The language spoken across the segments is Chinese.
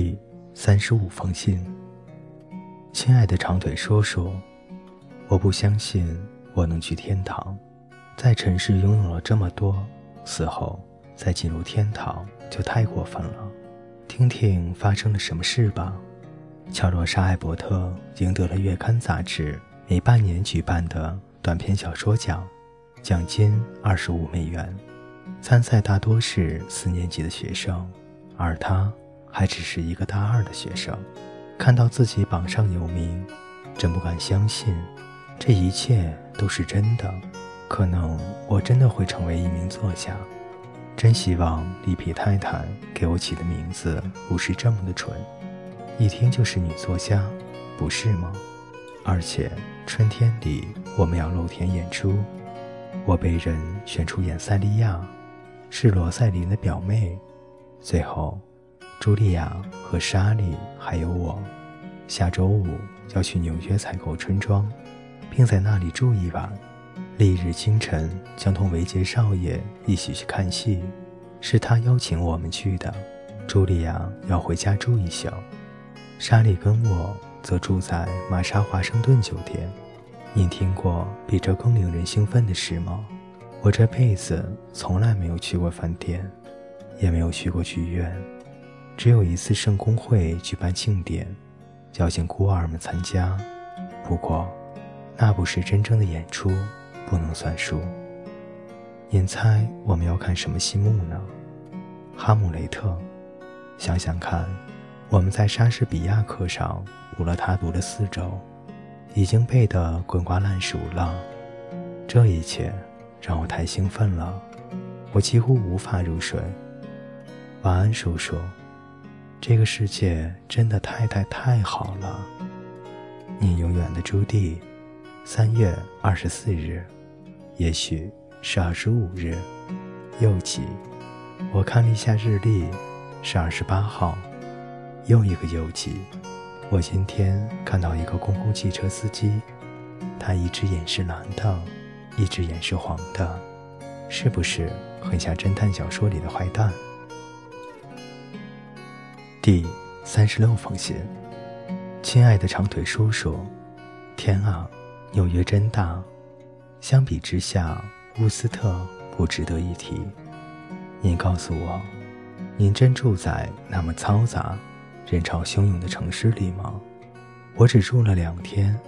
第三十五封信，亲爱的长腿叔叔，我不相信我能去天堂。在尘世拥有了这么多，死后再进入天堂就太过分了。听听发生了什么事吧。乔罗莎·艾伯特赢得了月刊杂志每半年举办的短篇小说奖，奖金二十五美元。参赛大多是四年级的学生，而他。还只是一个大二的学生，看到自己榜上有名，真不敢相信，这一切都是真的。可能我真的会成为一名作家。真希望里皮太太给我起的名字不是这么的蠢，一听就是女作家，不是吗？而且春天里我们要露天演出，我被人选出演塞利亚，是罗塞琳的表妹。最后。茱莉亚和莎莉还有我，下周五要去纽约采购春装，并在那里住一晚。翌日清晨将同维杰少爷一起去看戏，是他邀请我们去的。茱莉亚要回家住一宿，莎莉跟我则住在玛莎华盛顿酒店。你听过比这更令人兴奋的事吗？我这辈子从来没有去过饭店，也没有去过剧院。只有一次圣公会举办庆典，邀请孤儿们参加。不过，那不是真正的演出，不能算数。您猜我们要看什么戏目呢？哈姆雷特。想想看，我们在莎士比亚课上读了他读了四周，已经背得滚瓜烂熟了。这一切让我太兴奋了，我几乎无法入睡。晚安，叔叔。这个世界真的太太太好了。你永远的朱棣，三月二十四日，也许是二十五日，又起？我看了一下日历，是二十八号，又一个又几？我今天看到一个公共汽车司机，他一只眼是蓝的，一只眼是黄的，是不是很像侦探小说里的坏蛋？第三十六封信，亲爱的长腿叔叔，天啊，纽约真大，相比之下，乌斯特不值得一提。您告诉我，您真住在那么嘈杂、人潮汹涌的城市里吗？我只住了两天，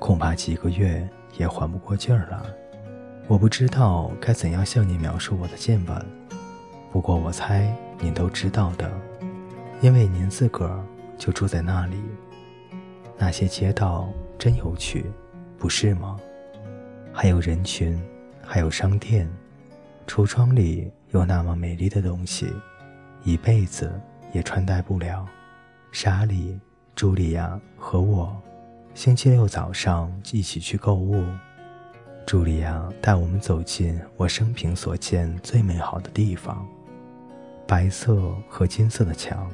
恐怕几个月也缓不过劲儿来。我不知道该怎样向您描述我的见闻，不过我猜您都知道的。因为您自个儿就住在那里，那些街道真有趣，不是吗？还有人群，还有商店，橱窗里有那么美丽的东西，一辈子也穿戴不了。莎莉、茱莉亚和我，星期六早上一起去购物。茱莉亚带我们走进我生平所见最美好的地方——白色和金色的墙。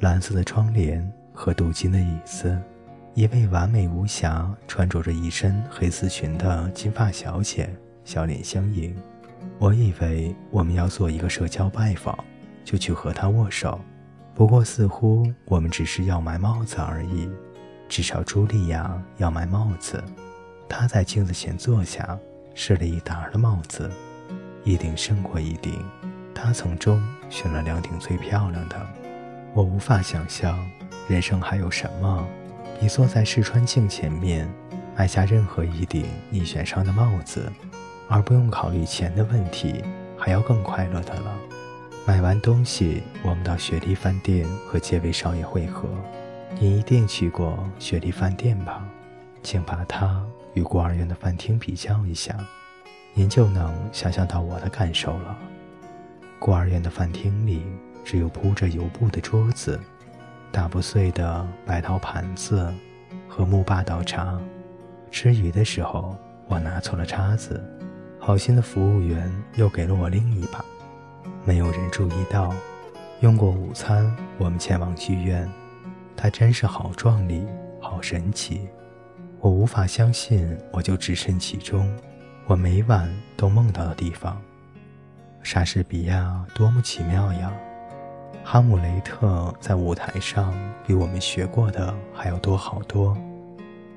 蓝色的窗帘和镀金的椅子，一位完美无瑕、穿着着一身黑丝裙的金发小姐笑脸相迎。我以为我们要做一个社交拜访，就去和她握手。不过似乎我们只是要买帽子而已。至少茱莉亚要买帽子。她在镜子前坐下，试了一沓的帽子，一顶胜过一顶。她从中选了两顶最漂亮的。我无法想象，人生还有什么比坐在试穿镜前面，买下任何一顶你选上的帽子，而不用考虑钱的问题，还要更快乐的了。买完东西，我们到雪梨饭店和杰维少爷会合。你一定去过雪梨饭店吧？请把它与孤儿院的饭厅比较一下，您就能想象到我的感受了。孤儿院的饭厅里。只有铺着油布的桌子，打不碎的白陶盘子和木把倒茶。吃鱼的时候，我拿错了叉子，好心的服务员又给了我另一把。没有人注意到。用过午餐，我们前往剧院，它真是好壮丽，好神奇。我无法相信，我就置身其中，我每晚都梦到的地方。莎士比亚多么奇妙呀！哈姆雷特在舞台上比我们学过的还要多好多。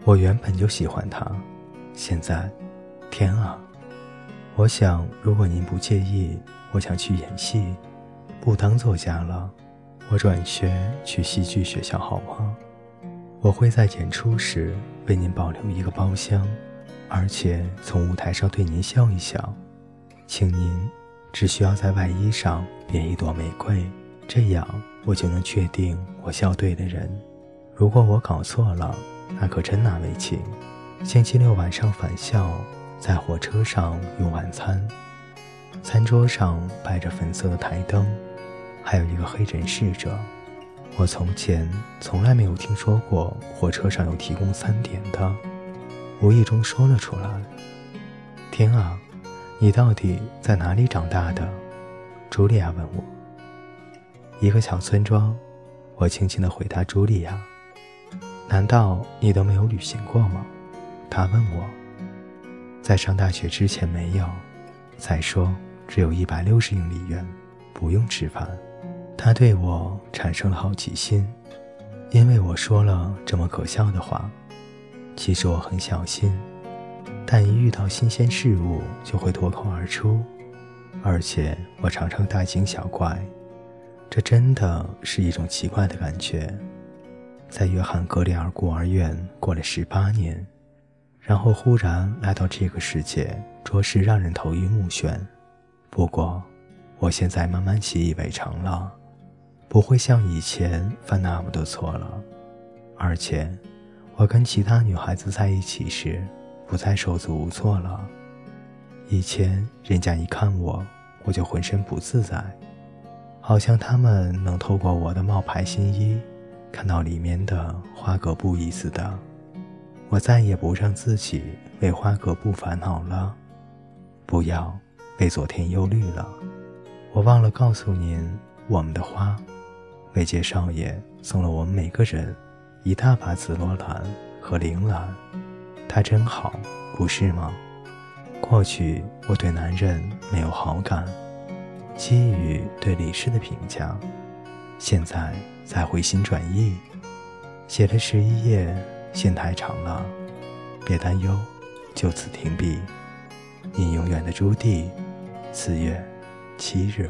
我原本就喜欢他，现在，天啊！我想，如果您不介意，我想去演戏，不当作家了，我转学去戏剧学校好吗？我会在演出时为您保留一个包厢，而且从舞台上对您笑一笑。请您只需要在外衣上别一朵玫瑰，这样我就能确定我笑对的人。如果我搞错了，那可真难为情。星期六晚上返校，在火车上用晚餐，餐桌上摆着粉色的台灯，还有一个黑人侍者。我从前从来没有听说过火车上有提供餐点的，无意中说了出来。天啊，你到底在哪里长大的？茱莉亚问我。一个小村庄，我轻轻地回答茱莉亚。难道你都没有旅行过吗？他问我。在上大学之前没有。再说，只有一百六十英里远，不用吃饭。他对我产生了好奇心，因为我说了这么可笑的话。其实我很小心，但一遇到新鲜事物就会脱口而出，而且我常常大惊小怪，这真的是一种奇怪的感觉。在约翰格里尔孤儿院过了十八年，然后忽然来到这个世界，着实让人头晕目眩。不过，我现在慢慢习以为常了，不会像以前犯那么多错了。而且，我跟其他女孩子在一起时，不再手足无措了。以前人家一看我，我就浑身不自在，好像他们能透过我的冒牌新衣。看到里面的花格布意思的，我再也不让自己为花格布烦恼了，不要为昨天忧虑了。我忘了告诉您，我们的花，美介少爷送了我们每个人一大把紫罗兰和铃兰，他真好，不是吗？过去我对男人没有好感，基于对李氏的评价，现在。才回心转意，写了十一页，线太长了，别担忧，就此停笔。你永远的朱棣，四月七日。